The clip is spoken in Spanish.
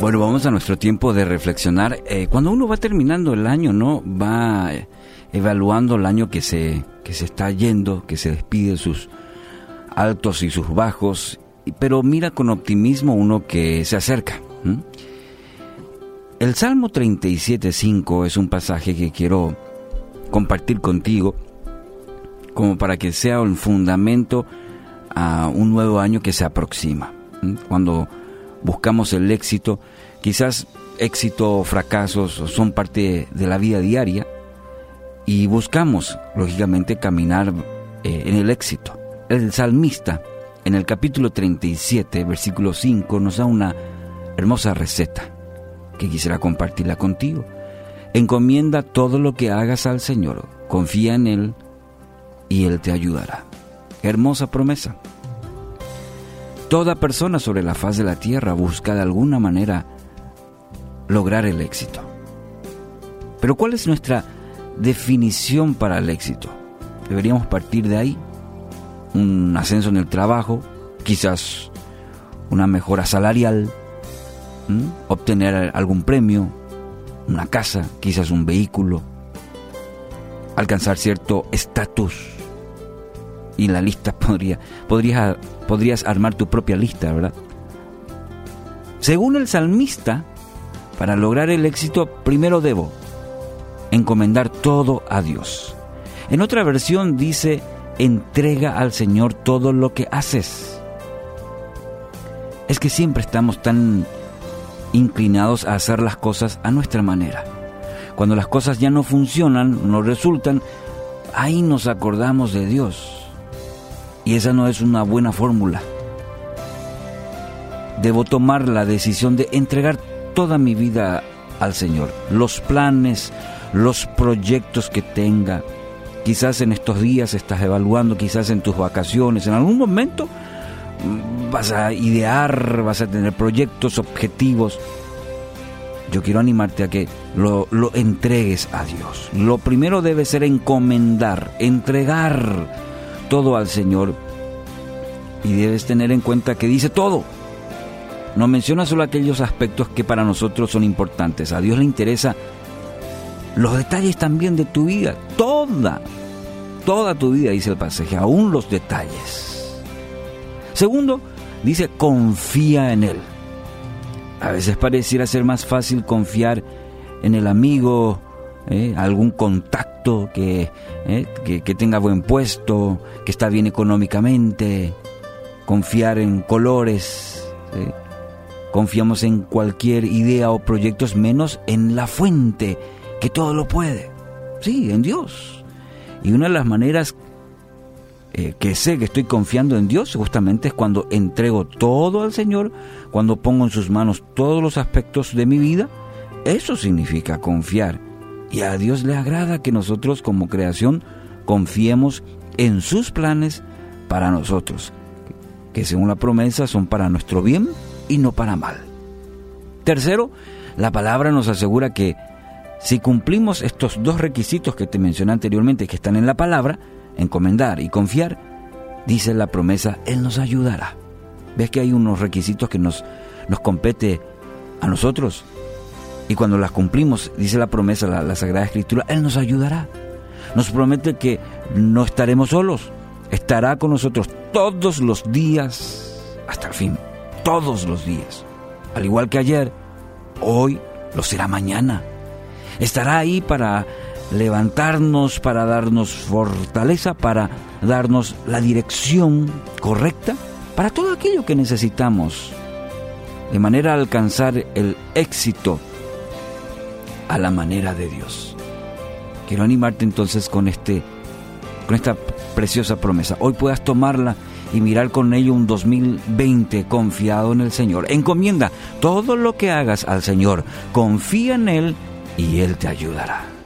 Bueno, vamos a nuestro tiempo de reflexionar. Eh, cuando uno va terminando el año, ¿no? Va evaluando el año que se, que se está yendo, que se despide sus altos y sus bajos, pero mira con optimismo uno que se acerca. El Salmo 37.5 es un pasaje que quiero compartir contigo como para que sea un fundamento a un nuevo año que se aproxima. Cuando buscamos el éxito, quizás éxito o fracasos son parte de la vida diaria y buscamos, lógicamente, caminar eh, en el éxito. El salmista, en el capítulo 37, versículo 5, nos da una hermosa receta que quisiera compartirla contigo. Encomienda todo lo que hagas al Señor, confía en Él y Él te ayudará. Hermosa promesa. Toda persona sobre la faz de la tierra busca de alguna manera lograr el éxito. Pero ¿cuál es nuestra definición para el éxito? Deberíamos partir de ahí. Un ascenso en el trabajo, quizás una mejora salarial, obtener algún premio, una casa, quizás un vehículo, alcanzar cierto estatus y la lista podría, podrías, podrías armar tu propia lista, ¿verdad? Según el salmista, para lograr el éxito, primero debo encomendar todo a Dios. En otra versión dice, entrega al Señor todo lo que haces. Es que siempre estamos tan inclinados a hacer las cosas a nuestra manera. Cuando las cosas ya no funcionan, no resultan, ahí nos acordamos de Dios. Y esa no es una buena fórmula. Debo tomar la decisión de entregar toda mi vida al Señor. Los planes, los proyectos que tenga. Quizás en estos días estás evaluando, quizás en tus vacaciones, en algún momento mm, vas a idear, vas a tener proyectos, objetivos. Yo quiero animarte a que lo, lo entregues a Dios. Lo primero debe ser encomendar, entregar todo al Señor y debes tener en cuenta que dice todo. No menciona solo aquellos aspectos que para nosotros son importantes. A Dios le interesa los detalles también de tu vida. Toda, toda tu vida, dice el pasaje, aún los detalles. Segundo, dice confía en Él. A veces pareciera ser más fácil confiar en el amigo, ¿eh? algún contacto ¿eh? que, que, tenga buen puesto, que está bien económicamente, confiar en colores, confiamos en cualquier idea o proyectos menos en la fuente que todo lo puede, sí, en Dios. Y una de las maneras eh, que sé que estoy confiando en Dios justamente es cuando entrego todo al Señor, cuando pongo en sus manos todos los aspectos de mi vida, eso significa confiar y a Dios le agrada que nosotros como creación confiemos en sus planes para nosotros, que según la promesa son para nuestro bien y no para mal. Tercero, la palabra nos asegura que si cumplimos estos dos requisitos que te mencioné anteriormente, que están en la palabra, encomendar y confiar, dice la promesa, Él nos ayudará. ¿Ves que hay unos requisitos que nos, nos compete a nosotros? Y cuando las cumplimos, dice la promesa, la, Sagrada Escritura, Él nos ayudará. Nos promete que no estaremos solos. Estará con nosotros todos los días hasta el fin. Todos los días. Al igual que ayer, hoy lo será mañana. Estará ahí para levantarnos, para darnos fortaleza, para darnos la dirección correcta para todo aquello que necesitamos, de manera a alcanzar el éxito a la manera de Dios. Quiero animarte entonces con este con esta preciosa promesa. Hoy puedas tomarla y mirar con ello un 2020 confiado en el Señor. Encomienda todo lo que hagas al Señor. Confía en Él y Él te ayudará.